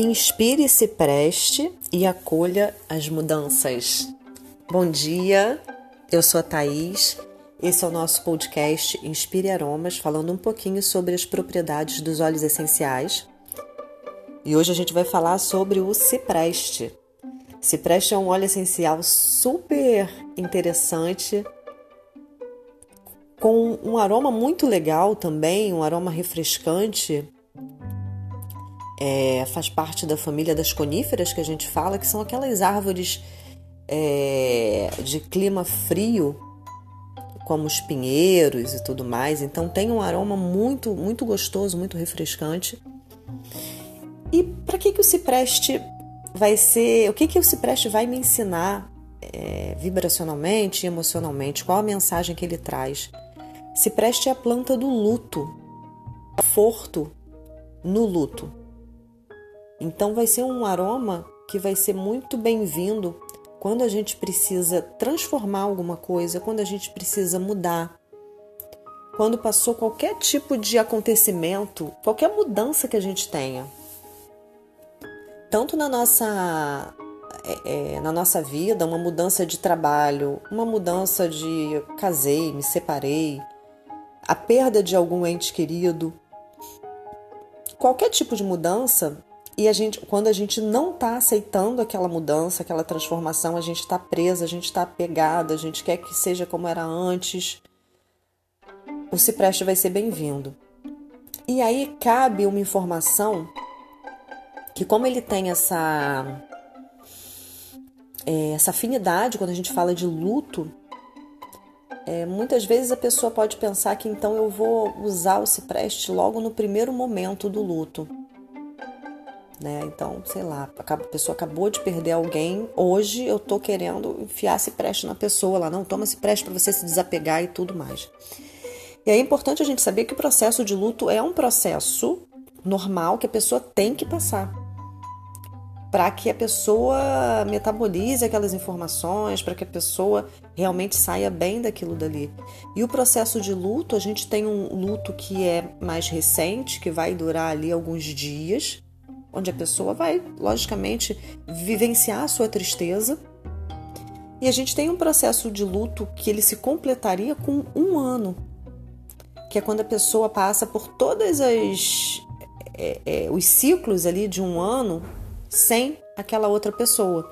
Inspire-se, preste e acolha as mudanças. Bom dia, eu sou a Thaís. Esse é o nosso podcast Inspire Aromas, falando um pouquinho sobre as propriedades dos óleos essenciais. E hoje a gente vai falar sobre o cipreste. Cipreste é um óleo essencial super interessante, com um aroma muito legal também, um aroma refrescante é, faz parte da família das coníferas que a gente fala, que são aquelas árvores é, de clima frio, como os pinheiros e tudo mais. Então tem um aroma muito, muito gostoso, muito refrescante. E para que, que o cipreste vai ser? O que, que o cipreste vai me ensinar é, vibracionalmente e emocionalmente? Qual a mensagem que ele traz? Cipreste é a planta do luto, conforto no luto. Então vai ser um aroma que vai ser muito bem-vindo quando a gente precisa transformar alguma coisa, quando a gente precisa mudar. Quando passou qualquer tipo de acontecimento, qualquer mudança que a gente tenha. Tanto na nossa é, é, na nossa vida, uma mudança de trabalho, uma mudança de casei, me separei, a perda de algum ente querido. Qualquer tipo de mudança e a gente, quando a gente não está aceitando aquela mudança, aquela transformação, a gente está presa, a gente está apegada, a gente quer que seja como era antes. O cipreste vai ser bem-vindo. E aí cabe uma informação que como ele tem essa é, essa afinidade quando a gente fala de luto, é, muitas vezes a pessoa pode pensar que então eu vou usar o cipreste logo no primeiro momento do luto né? Então, sei lá, a pessoa acabou de perder alguém, hoje eu tô querendo enfiar preste na pessoa lá, não, toma esse preste para você se desapegar e tudo mais. E é importante a gente saber que o processo de luto é um processo normal que a pessoa tem que passar para que a pessoa metabolize aquelas informações, para que a pessoa realmente saia bem daquilo dali. E o processo de luto, a gente tem um luto que é mais recente, que vai durar ali alguns dias, onde a pessoa vai, logicamente, vivenciar a sua tristeza. E a gente tem um processo de luto que ele se completaria com um ano, que é quando a pessoa passa por todas as é, é, os ciclos ali de um ano sem aquela outra pessoa,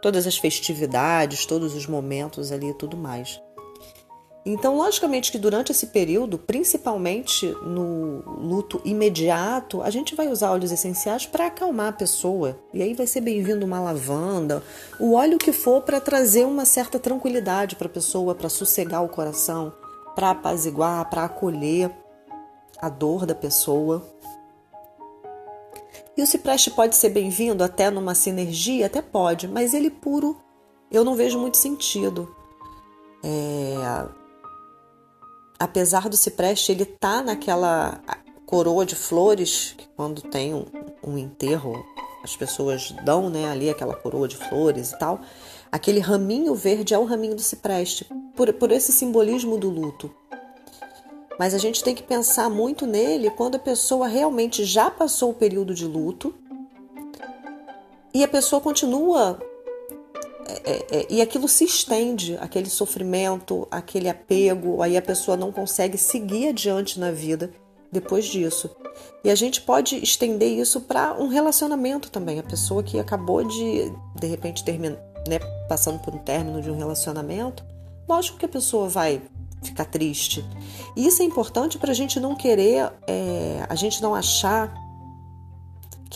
todas as festividades, todos os momentos ali e tudo mais. Então, logicamente que durante esse período, principalmente no luto imediato, a gente vai usar óleos essenciais para acalmar a pessoa. E aí vai ser bem-vindo uma lavanda, o óleo que for para trazer uma certa tranquilidade para a pessoa, para sossegar o coração, para apaziguar, para acolher a dor da pessoa. E o cipreste pode ser bem-vindo até numa sinergia, até pode, mas ele puro eu não vejo muito sentido. É, apesar do cipreste ele tá naquela coroa de flores, que quando tem um, um enterro, as pessoas dão né, ali aquela coroa de flores e tal, aquele raminho verde é o raminho do cipreste, por, por esse simbolismo do luto. Mas a gente tem que pensar muito nele quando a pessoa realmente já passou o período de luto e a pessoa continua é, é, e aquilo se estende, aquele sofrimento, aquele apego, aí a pessoa não consegue seguir adiante na vida depois disso. E a gente pode estender isso para um relacionamento também. A pessoa que acabou de, de repente, terminar, né, passando por um término de um relacionamento, lógico que a pessoa vai ficar triste. E isso é importante para a gente não querer, é, a gente não achar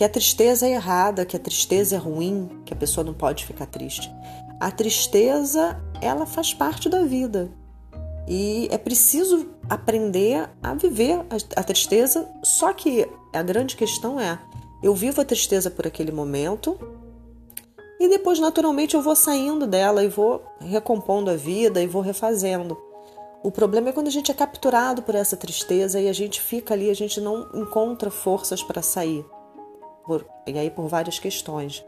que a tristeza é errada, que a tristeza é ruim, que a pessoa não pode ficar triste. A tristeza, ela faz parte da vida. E é preciso aprender a viver a, tristeza, só que a grande questão é: eu vivo a tristeza por aquele momento e depois, naturalmente, eu vou saindo dela e vou recompondo a vida e vou refazendo. O problema é quando a gente é capturado por essa tristeza e a gente fica ali, a gente não encontra forças para sair por, e aí por várias questões.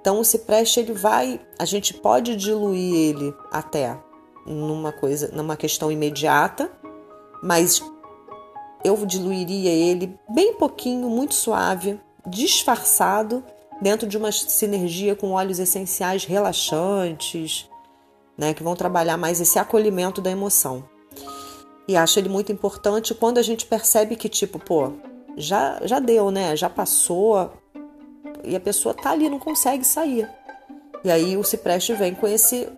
Então o cipreste ele vai, a gente pode diluir ele até numa coisa, numa questão imediata, mas eu diluiria ele bem pouquinho, muito suave, disfarçado dentro de uma sinergia com óleos essenciais relaxantes, né, que vão trabalhar mais esse acolhimento da emoção. E acho ele muito importante quando a gente percebe que, tipo, pô, já, já deu, né? Já passou e a pessoa tá ali, não consegue sair. E aí o cipreste vem com esse,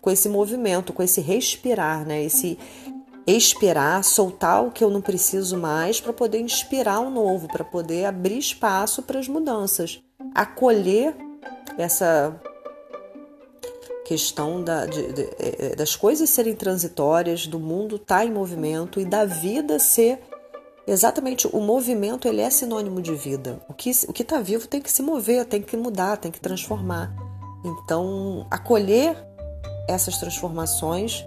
com esse movimento, com esse respirar, né? Esse expirar, soltar o que eu não preciso mais para poder inspirar o novo, para poder abrir espaço para as mudanças, acolher essa questão da, de, de, é, é, das coisas serem transitórias, do mundo estar tá em movimento e da vida ser exatamente o movimento ele é sinônimo de vida. O que o está vivo tem que se mover, tem que mudar, tem que transformar. Então acolher essas transformações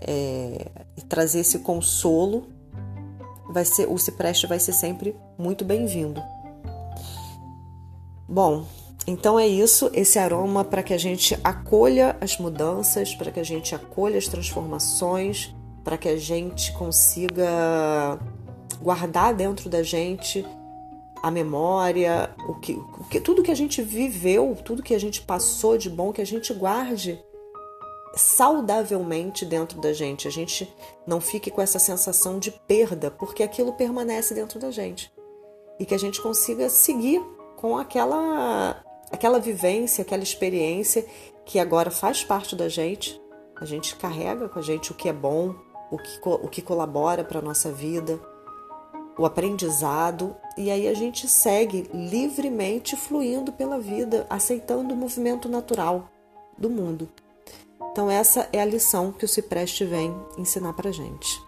é, e trazer esse consolo vai ser o cipreste vai ser sempre muito bem-vindo. Bom, então é isso, esse aroma para que a gente acolha as mudanças, para que a gente acolha as transformações, para que a gente consiga guardar dentro da gente a memória, o que, o que, tudo que a gente viveu, tudo que a gente passou de bom, que a gente guarde saudavelmente dentro da gente. A gente não fique com essa sensação de perda, porque aquilo permanece dentro da gente. E que a gente consiga seguir com aquela aquela vivência, aquela experiência que agora faz parte da gente. A gente carrega com a gente o que é bom, o que, o que colabora para a nossa vida, o aprendizado, e aí a gente segue livremente fluindo pela vida, aceitando o movimento natural do mundo. Então, essa é a lição que o Cipreste vem ensinar para gente.